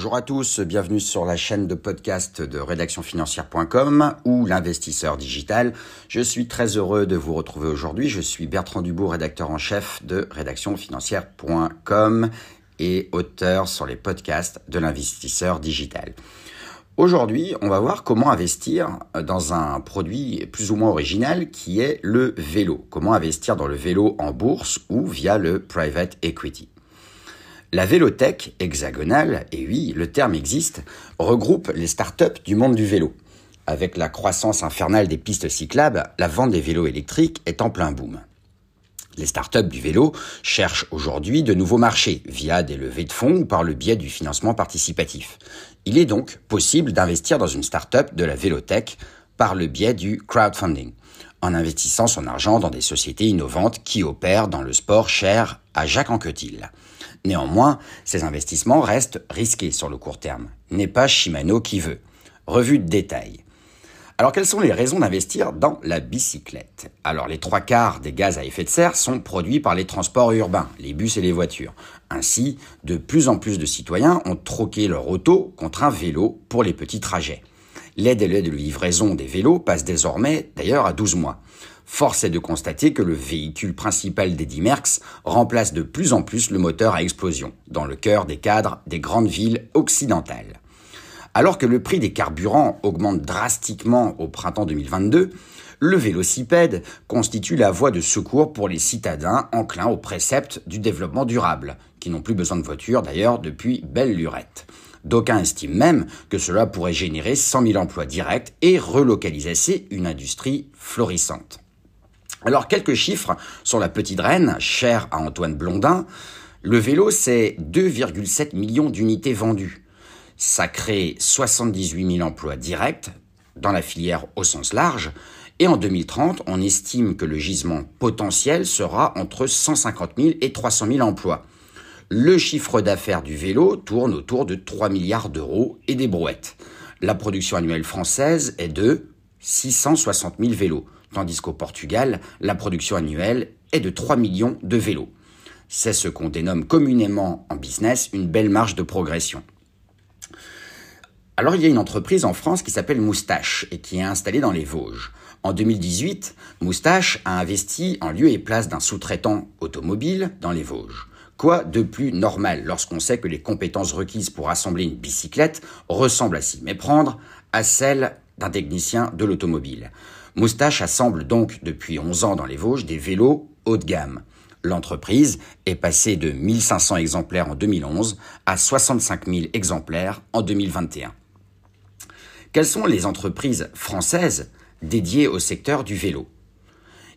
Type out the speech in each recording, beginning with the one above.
Bonjour à tous, bienvenue sur la chaîne de podcast de rédactionfinancière.com ou l'investisseur digital. Je suis très heureux de vous retrouver aujourd'hui. Je suis Bertrand Dubourg, rédacteur en chef de rédactionfinancière.com et auteur sur les podcasts de l'investisseur digital. Aujourd'hui, on va voir comment investir dans un produit plus ou moins original qui est le vélo. Comment investir dans le vélo en bourse ou via le private equity. La Vélotech hexagonale, et oui, le terme existe, regroupe les startups du monde du vélo. Avec la croissance infernale des pistes cyclables, la vente des vélos électriques est en plein boom. Les startups du vélo cherchent aujourd'hui de nouveaux marchés via des levées de fonds ou par le biais du financement participatif. Il est donc possible d'investir dans une startup de la Vélotech par le biais du crowdfunding, en investissant son argent dans des sociétés innovantes qui opèrent dans le sport cher à Jacques Anquetil. Néanmoins, ces investissements restent risqués sur le court terme. N'est pas Shimano qui veut. Revue de détail. Alors quelles sont les raisons d'investir dans la bicyclette? Alors les trois quarts des gaz à effet de serre sont produits par les transports urbains, les bus et les voitures. Ainsi, de plus en plus de citoyens ont troqué leur auto contre un vélo pour les petits trajets. Les délais de livraison des vélos passent désormais d'ailleurs à 12 mois. Force est de constater que le véhicule principal d'Eddie Merckx remplace de plus en plus le moteur à explosion, dans le cœur des cadres des grandes villes occidentales. Alors que le prix des carburants augmente drastiquement au printemps 2022, le vélocipède constitue la voie de secours pour les citadins enclins au précepte du développement durable, qui n'ont plus besoin de voiture d'ailleurs depuis belle lurette. D'aucuns estiment même que cela pourrait générer 100 000 emplois directs et relocaliser une industrie florissante. Alors quelques chiffres sur la petite reine, chère à Antoine Blondin. Le vélo, c'est 2,7 millions d'unités vendues. Ça crée 78 000 emplois directs dans la filière au sens large. Et en 2030, on estime que le gisement potentiel sera entre 150 000 et 300 000 emplois. Le chiffre d'affaires du vélo tourne autour de 3 milliards d'euros et des brouettes. La production annuelle française est de 660 000 vélos tandis qu'au Portugal, la production annuelle est de 3 millions de vélos. C'est ce qu'on dénomme communément en business une belle marge de progression. Alors il y a une entreprise en France qui s'appelle Moustache et qui est installée dans les Vosges. En 2018, Moustache a investi en lieu et place d'un sous-traitant automobile dans les Vosges. Quoi de plus normal lorsqu'on sait que les compétences requises pour assembler une bicyclette ressemblent à s'y méprendre à celles d'un technicien de l'automobile. Moustache assemble donc depuis 11 ans dans les Vosges des vélos haut de gamme. L'entreprise est passée de 1500 exemplaires en 2011 à 65 000 exemplaires en 2021. Quelles sont les entreprises françaises dédiées au secteur du vélo?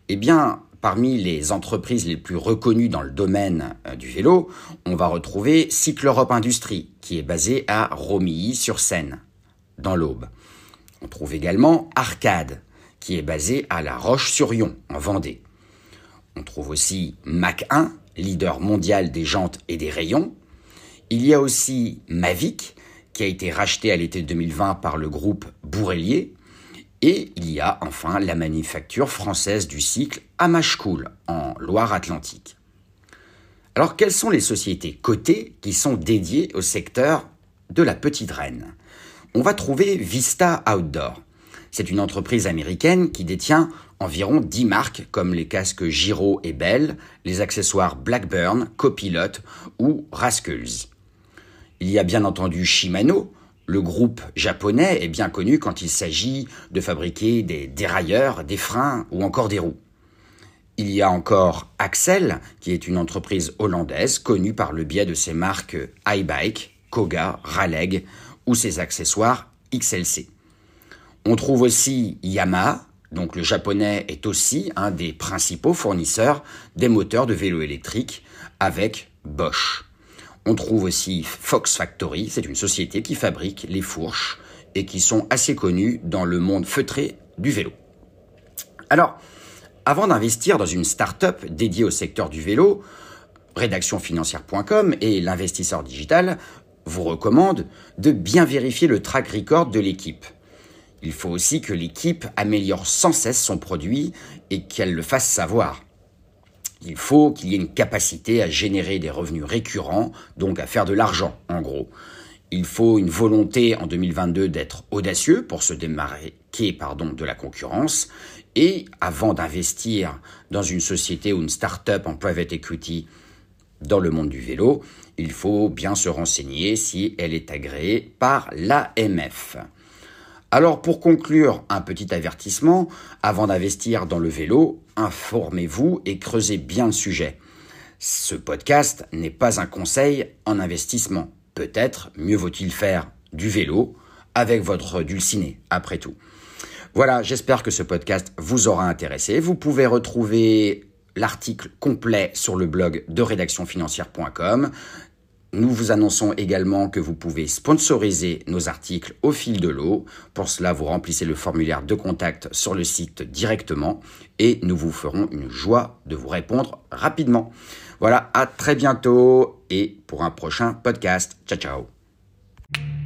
Eh bien, parmi les entreprises les plus reconnues dans le domaine euh, du vélo, on va retrouver Cycle Europe Industrie, qui est basée à Romilly-sur-Seine, dans l'Aube. On trouve également Arcade, qui est basé à La Roche-sur-Yon, en Vendée. On trouve aussi Mac 1, leader mondial des jantes et des rayons. Il y a aussi Mavic, qui a été racheté à l'été 2020 par le groupe Bourrelier. Et il y a enfin la manufacture française du cycle Amashcool, en Loire-Atlantique. Alors, quelles sont les sociétés cotées qui sont dédiées au secteur de la petite reine? On va trouver Vista Outdoor. C'est une entreprise américaine qui détient environ 10 marques comme les casques Giro et Bell, les accessoires Blackburn, Copilot ou Rascals. Il y a bien entendu Shimano, le groupe japonais est bien connu quand il s'agit de fabriquer des dérailleurs, des freins ou encore des roues. Il y a encore Axel, qui est une entreprise hollandaise connue par le biais de ses marques iBike, Koga, Raleg ou ses accessoires XLC. On trouve aussi Yamaha, donc le japonais est aussi un des principaux fournisseurs des moteurs de vélo électriques avec Bosch. On trouve aussi Fox Factory, c'est une société qui fabrique les fourches et qui sont assez connues dans le monde feutré du vélo. Alors, avant d'investir dans une start-up dédiée au secteur du vélo, rédactionfinancière.com et l'investisseur digital vous recommandent de bien vérifier le track record de l'équipe. Il faut aussi que l'équipe améliore sans cesse son produit et qu'elle le fasse savoir. Il faut qu'il y ait une capacité à générer des revenus récurrents, donc à faire de l'argent, en gros. Il faut une volonté en 2022 d'être audacieux pour se démarquer pardon, de la concurrence. Et avant d'investir dans une société ou une start-up en private equity dans le monde du vélo, il faut bien se renseigner si elle est agréée par l'AMF. Alors pour conclure, un petit avertissement, avant d'investir dans le vélo, informez-vous et creusez bien le sujet. Ce podcast n'est pas un conseil en investissement. Peut-être mieux vaut-il faire du vélo avec votre dulciné, après tout. Voilà, j'espère que ce podcast vous aura intéressé. Vous pouvez retrouver l'article complet sur le blog de rédactionfinancière.com. Nous vous annonçons également que vous pouvez sponsoriser nos articles au fil de l'eau. Pour cela, vous remplissez le formulaire de contact sur le site directement et nous vous ferons une joie de vous répondre rapidement. Voilà, à très bientôt et pour un prochain podcast. Ciao ciao